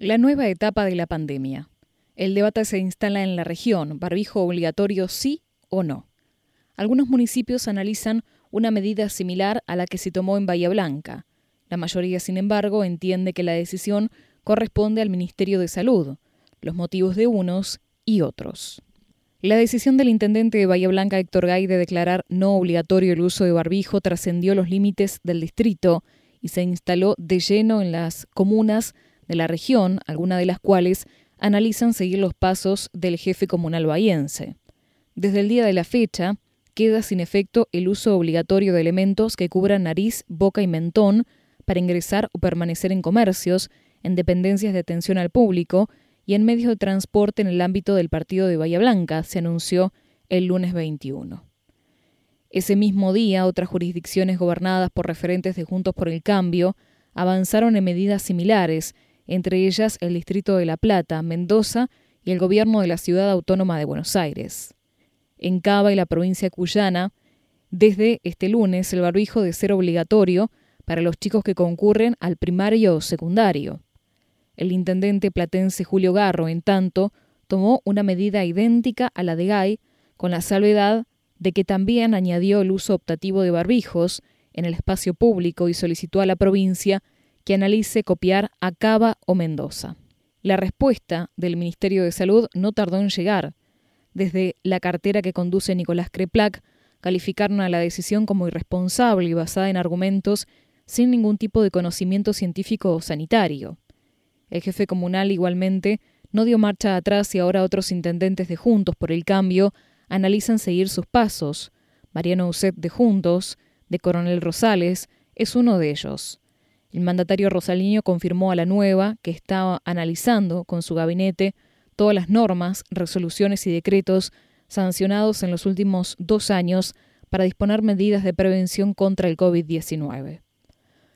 La nueva etapa de la pandemia. El debate se instala en la región, barbijo obligatorio sí o no. Algunos municipios analizan una medida similar a la que se tomó en Bahía Blanca. La mayoría, sin embargo, entiende que la decisión corresponde al Ministerio de Salud, los motivos de unos y otros. La decisión del intendente de Bahía Blanca, Héctor Gay, de declarar no obligatorio el uso de barbijo trascendió los límites del distrito y se instaló de lleno en las comunas de la región, algunas de las cuales analizan seguir los pasos del jefe comunal bahiense. Desde el día de la fecha, queda sin efecto el uso obligatorio de elementos que cubran nariz, boca y mentón para ingresar o permanecer en comercios, en dependencias de atención al público y en medios de transporte en el ámbito del partido de Bahía Blanca, se anunció el lunes 21. Ese mismo día, otras jurisdicciones gobernadas por referentes de Juntos por el Cambio avanzaron en medidas similares entre ellas el Distrito de La Plata, Mendoza y el gobierno de la Ciudad Autónoma de Buenos Aires. En Cava y la provincia cuyana, desde este lunes el barbijo de ser obligatorio para los chicos que concurren al primario o secundario. El intendente platense Julio Garro, en tanto, tomó una medida idéntica a la de Gay, con la salvedad de que también añadió el uso optativo de barbijos en el espacio público y solicitó a la provincia que analice copiar a Cava o Mendoza. La respuesta del Ministerio de Salud no tardó en llegar. Desde la cartera que conduce Nicolás Creplac, calificaron a la decisión como irresponsable y basada en argumentos sin ningún tipo de conocimiento científico o sanitario. El jefe comunal igualmente no dio marcha atrás y ahora otros intendentes de Juntos por el Cambio analizan seguir sus pasos. Mariano Uset de Juntos, de Coronel Rosales, es uno de ellos. El mandatario rosaliño confirmó a la nueva que estaba analizando con su gabinete todas las normas, resoluciones y decretos sancionados en los últimos dos años para disponer medidas de prevención contra el COVID-19.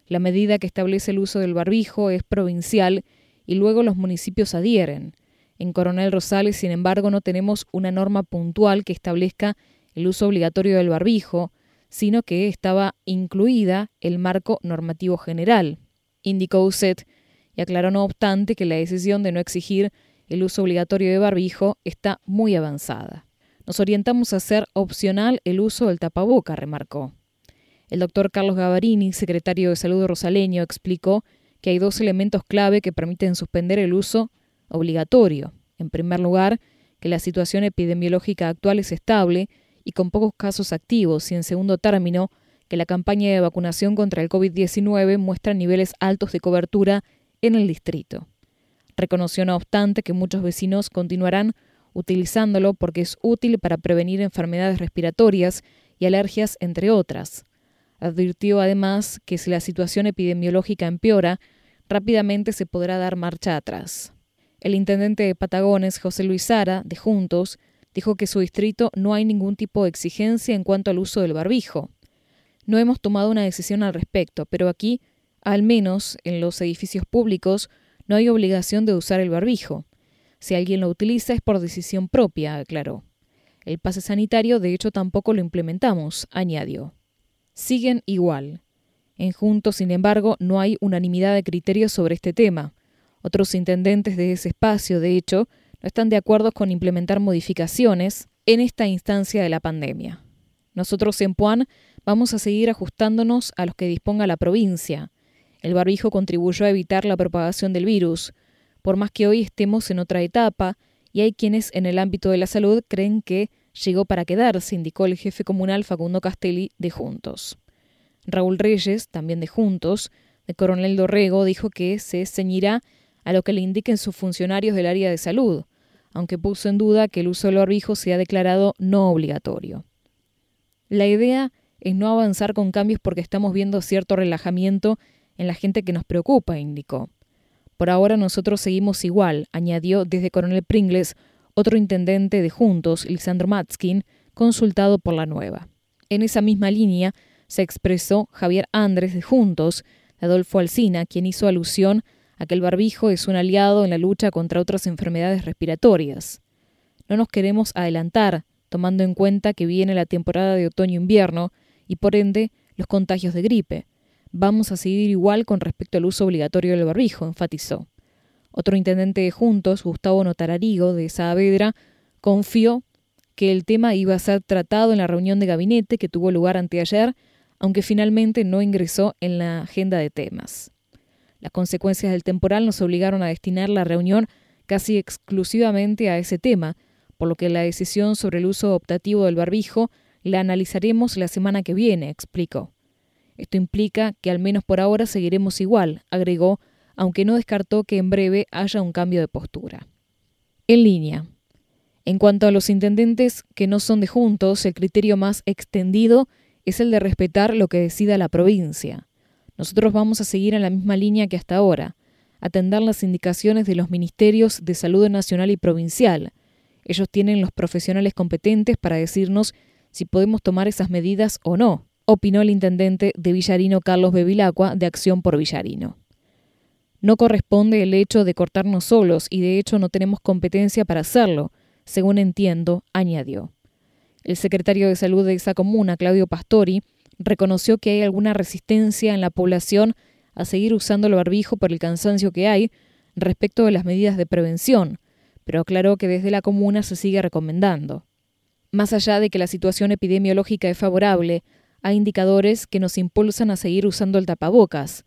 La medida que establece el uso del barbijo es provincial y luego los municipios adhieren. En Coronel Rosales, sin embargo, no tenemos una norma puntual que establezca el uso obligatorio del barbijo, sino que estaba incluida el marco normativo general, indicó USET, y aclaró no obstante que la decisión de no exigir el uso obligatorio de barbijo está muy avanzada. Nos orientamos a hacer opcional el uso del tapaboca, remarcó. El doctor Carlos Gavarini, secretario de Salud rosaleño, explicó que hay dos elementos clave que permiten suspender el uso obligatorio. En primer lugar, que la situación epidemiológica actual es estable y con pocos casos activos, y en segundo término, que la campaña de vacunación contra el COVID-19 muestra niveles altos de cobertura en el distrito. Reconoció, no obstante, que muchos vecinos continuarán utilizándolo porque es útil para prevenir enfermedades respiratorias y alergias, entre otras. Advirtió además que si la situación epidemiológica empeora, rápidamente se podrá dar marcha atrás. El intendente de Patagones, José Luis Sara, de Juntos, dijo que su distrito no hay ningún tipo de exigencia en cuanto al uso del barbijo. No hemos tomado una decisión al respecto, pero aquí, al menos en los edificios públicos, no hay obligación de usar el barbijo. Si alguien lo utiliza es por decisión propia, aclaró. El pase sanitario, de hecho, tampoco lo implementamos, añadió. Siguen igual. En Juntos, sin embargo, no hay unanimidad de criterios sobre este tema. Otros intendentes de ese espacio, de hecho, no están de acuerdo con implementar modificaciones en esta instancia de la pandemia. Nosotros en Puan vamos a seguir ajustándonos a los que disponga la provincia. El barbijo contribuyó a evitar la propagación del virus, por más que hoy estemos en otra etapa, y hay quienes en el ámbito de la salud creen que llegó para quedarse, indicó el jefe comunal Facundo Castelli de Juntos. Raúl Reyes, también de Juntos, de Coronel Dorrego, dijo que se ceñirá a lo que le indiquen sus funcionarios del área de salud, aunque puso en duda que el uso del barbijo sea declarado no obligatorio. La idea es no avanzar con cambios porque estamos viendo cierto relajamiento en la gente que nos preocupa, indicó. Por ahora nosotros seguimos igual, añadió desde Coronel Pringles otro intendente de Juntos, Lisandro Matskin, consultado por la nueva. En esa misma línea se expresó Javier Andrés de Juntos, Adolfo Alsina, quien hizo alusión a que el barbijo es un aliado en la lucha contra otras enfermedades respiratorias. No nos queremos adelantar, tomando en cuenta que viene la temporada de otoño-invierno y por ende los contagios de gripe. Vamos a seguir igual con respecto al uso obligatorio del barbijo, enfatizó. Otro intendente de Juntos, Gustavo Notararigo, de Saavedra, confió que el tema iba a ser tratado en la reunión de gabinete que tuvo lugar anteayer, aunque finalmente no ingresó en la agenda de temas. Las consecuencias del temporal nos obligaron a destinar la reunión casi exclusivamente a ese tema, por lo que la decisión sobre el uso optativo del barbijo la analizaremos la semana que viene, explicó. Esto implica que al menos por ahora seguiremos igual, agregó, aunque no descartó que en breve haya un cambio de postura. En línea. En cuanto a los intendentes que no son de juntos, el criterio más extendido es el de respetar lo que decida la provincia. Nosotros vamos a seguir en la misma línea que hasta ahora, atender las indicaciones de los ministerios de salud nacional y provincial. Ellos tienen los profesionales competentes para decirnos si podemos tomar esas medidas o no, opinó el intendente de Villarino Carlos Bevilacqua de Acción por Villarino. No corresponde el hecho de cortarnos solos y de hecho no tenemos competencia para hacerlo, según entiendo, añadió. El secretario de Salud de esa comuna, Claudio Pastori, reconoció que hay alguna resistencia en la población a seguir usando el barbijo por el cansancio que hay respecto de las medidas de prevención, pero aclaró que desde la comuna se sigue recomendando. Más allá de que la situación epidemiológica es favorable, hay indicadores que nos impulsan a seguir usando el tapabocas.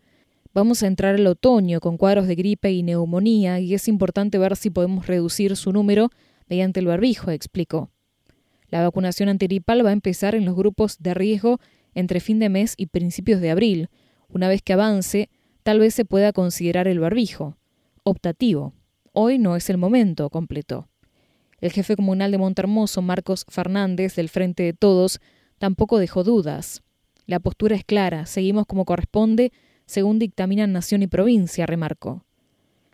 Vamos a entrar al otoño con cuadros de gripe y neumonía y es importante ver si podemos reducir su número mediante el barbijo, explicó. La vacunación antiripal va a empezar en los grupos de riesgo entre fin de mes y principios de abril. Una vez que avance, tal vez se pueda considerar el barbijo. Optativo. Hoy no es el momento, completó. El jefe comunal de Montermoso, Marcos Fernández, del Frente de Todos, tampoco dejó dudas. La postura es clara, seguimos como corresponde, según dictaminan Nación y Provincia, remarcó.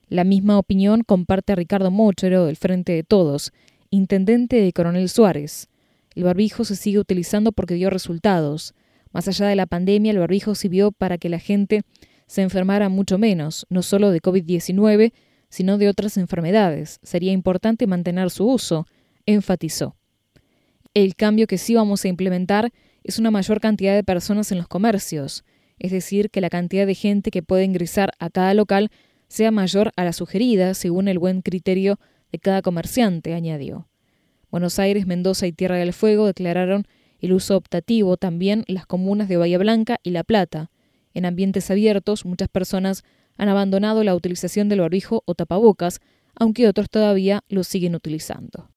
La misma opinión comparte Ricardo Mochero, del Frente de Todos, intendente de Coronel Suárez. El barbijo se sigue utilizando porque dio resultados. Más allá de la pandemia, el barbijo sirvió para que la gente se enfermara mucho menos, no solo de COVID-19, sino de otras enfermedades. Sería importante mantener su uso, enfatizó. El cambio que sí vamos a implementar es una mayor cantidad de personas en los comercios, es decir, que la cantidad de gente que puede ingresar a cada local sea mayor a la sugerida según el buen criterio de cada comerciante, añadió. Buenos Aires, Mendoza y Tierra del Fuego declararon el uso optativo también las comunas de Bahía Blanca y La Plata. En ambientes abiertos, muchas personas han abandonado la utilización del barbijo o tapabocas, aunque otros todavía lo siguen utilizando.